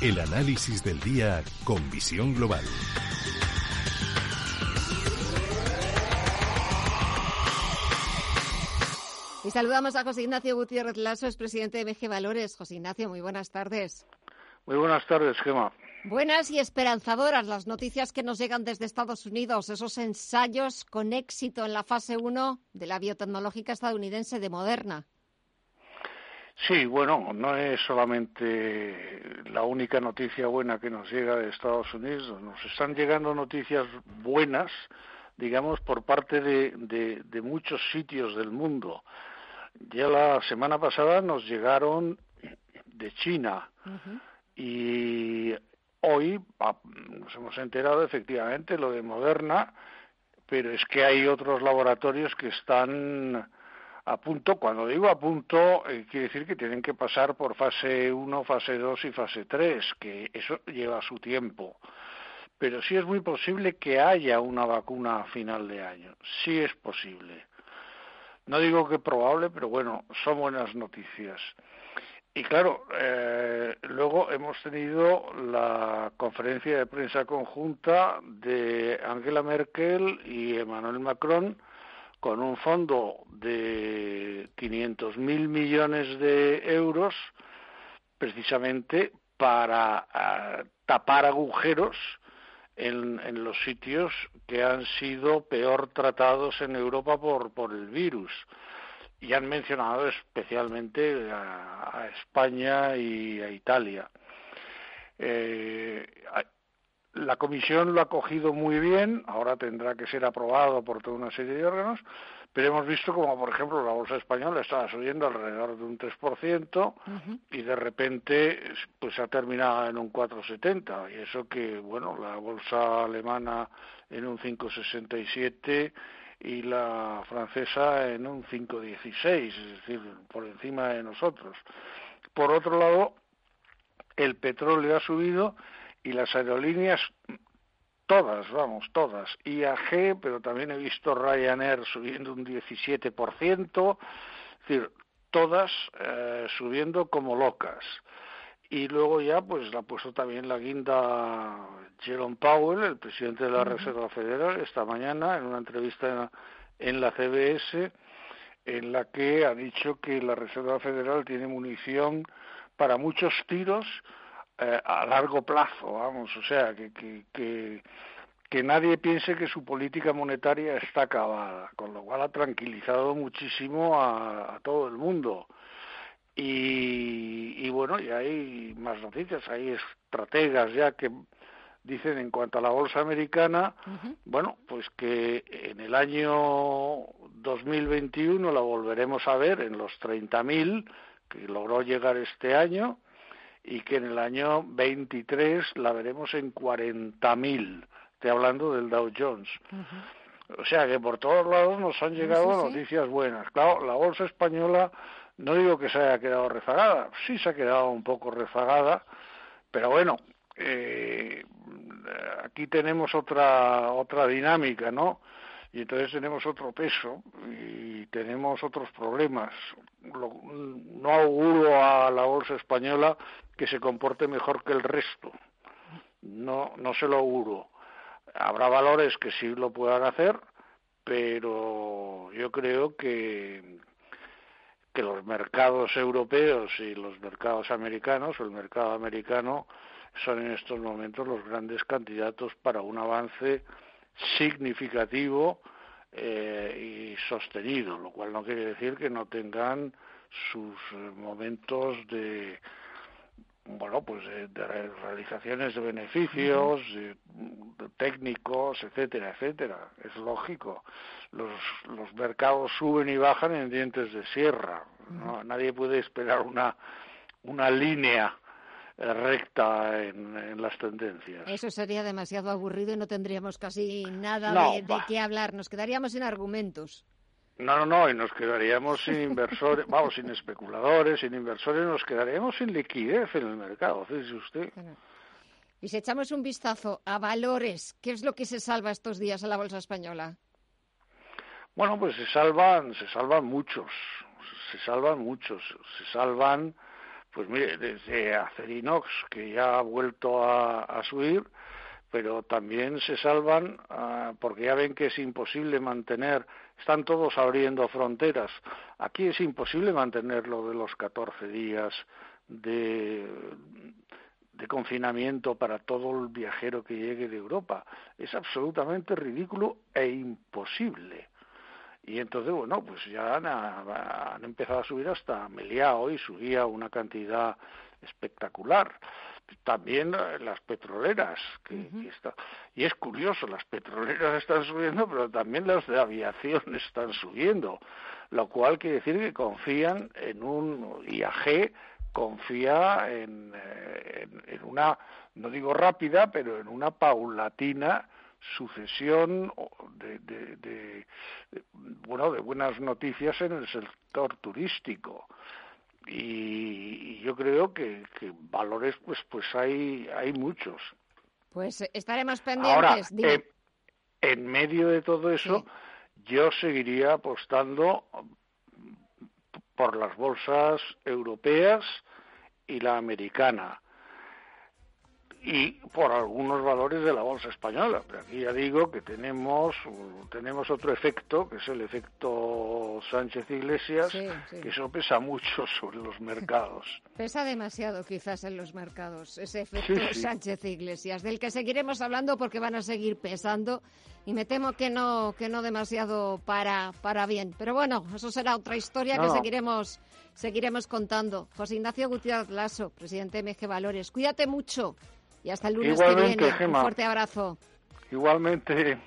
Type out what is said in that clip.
El análisis del día con visión global. Y saludamos a José Ignacio Gutiérrez Lasso, es presidente de MG Valores. José Ignacio, muy buenas tardes. Muy buenas tardes, Gema. Buenas y esperanzadoras las noticias que nos llegan desde Estados Unidos, esos ensayos con éxito en la fase 1 de la biotecnológica estadounidense de Moderna. Sí, bueno, no es solamente la única noticia buena que nos llega de Estados Unidos, nos están llegando noticias buenas, digamos, por parte de, muchos sitios del mundo. Ya la semana pasada nos llegaron de China. Y hoy nos hemos enterado efectivamente lo de Moderna, pero es que hay otros laboratorios que están a punto, cuando digo a punto, eh, quiere decir que tienen que pasar por fase 1, fase 2 y fase 3, que eso lleva su tiempo. Pero sí es muy posible que haya una vacuna a final de año. Sí es posible. No digo que probable, pero bueno, son buenas noticias. Y claro, eh, luego hemos tenido la conferencia de prensa conjunta de Angela Merkel y Emmanuel Macron, con un fondo de 500.000 millones de euros precisamente para ah, tapar agujeros en, los sitios que han sido peor tratados en Europa por, por el virus. Y han mencionado especialmente a, España y a Italia. Eh, la comisión lo ha cogido muy bien, ahora tendrá que ser aprobado por toda una serie de órganos, pero hemos visto como, por ejemplo, la bolsa española estaba subiendo alrededor de un 3% y de repente pues ha terminado en un 4,70 y eso que, bueno, la bolsa alemana en un 5,67 y la francesa en un 5,16, es decir, por encima de nosotros. Por otro lado, el petróleo ha subido y las aerolíneas todas, vamos, todas, IAG, pero también he visto Ryanair subiendo un 17%, es decir, todas eh, subiendo como locas. Y luego ya, pues la ha puesto también la guinda Jerome Powell, el presidente de la Reserva Federal, esta mañana en una entrevista en la CBS, en la que ha dicho que la Reserva Federal tiene munición para muchos tiros eh, a largo plazo, vamos, o sea, que, que, que, nadie piense que su política monetaria está acabada, con lo cual ha tranquilizado muchísimo a, todo el mundo. Y, y, bueno, y hay más noticias, hay estrategas ya que dicen en cuanto a la bolsa americana, bueno, pues que en el año 2021 la volveremos a ver en los 30.000 que logró llegar este año y que en el año 23 la veremos en 40.000. Estoy hablando del Dow Jones. O sea que por todos lados nos han llegado noticias buenas. Claro, la bolsa española no digo que se haya quedado rezagada, sí se ha quedado un poco rezagada, pero bueno, eh, aquí tenemos otra otra dinámica, ¿no? y entonces tenemos otro peso y tenemos otros problemas. no auguro a la bolsa española que se comporte mejor que el resto. No, no se lo auguro. Habrá valores que sí lo puedan hacer, pero yo creo que, que los mercados europeos y los mercados americanos, o el mercado americano, son en estos momentos los grandes candidatos para un avance significativo eh, y sostenido, lo cual no quiere decir que no tengan sus momentos de bueno pues de, realizaciones de beneficios técnicos etcétera etcétera. Es lógico. Los los mercados suben y bajan en dientes de sierra nadie puede esperar una una línea recta en, las tendencias. Eso sería demasiado aburrido y no tendríamos casi nada de, qué hablar. Nos quedaríamos sin argumentos. No, no, no, y nos quedaríamos sin inversores, vamos, sin especuladores, sin inversores, nos quedaríamos sin liquidez en el mercado, fíjese usted. Y si echamos un vistazo a valores, ¿qué es lo que se salva estos días a la bolsa española? Bueno, pues se salvan, se salvan muchos, se salvan muchos, se salvan pues mire, desde Acerinox, que ya ha vuelto a, subir, pero también se salvan ah, porque ya ven que es imposible mantener, están todos abriendo fronteras. Aquí es imposible mantener lo de los 14 días de, de confinamiento para todo el viajero que llegue de Europa. Es absolutamente ridículo e imposible. Y entonces, bueno, pues ya han, empezado a subir hasta Meliá hoy, subía una cantidad espectacular. También las petroleras, que, está, y es curioso, las petroleras están subiendo, pero también las de aviación están subiendo, lo cual quiere decir que confían en un IAG, confía en, eh, en una, no digo rápida, pero en una paulatina sucesión de, de, bueno de buenas noticias en el sector turístico. Y, yo creo que, valores pues pues hay hay muchos. Pues estaremos pendientes Ahora, eh, en medio de todo eso yo seguiría apostando por las bolsas europeas y la americana y por algunos valores de la bolsa española. Pero aquí ya digo que tenemos, tenemos otro efecto, que es el efecto Sánchez Iglesias, que eso pesa mucho sobre los mercados. Pesa demasiado quizás en los mercados, ese efecto Sánchez Iglesias, del que seguiremos hablando porque van a seguir pesando y me temo que no, que no demasiado para, para bien. Pero bueno, eso será otra historia que seguiremos seguiremos contando. José Ignacio Gutiérrez Lasso, presidente de MG Valores. Cuídate mucho y hasta el lunes que viene. Un fuerte abrazo. Igualmente.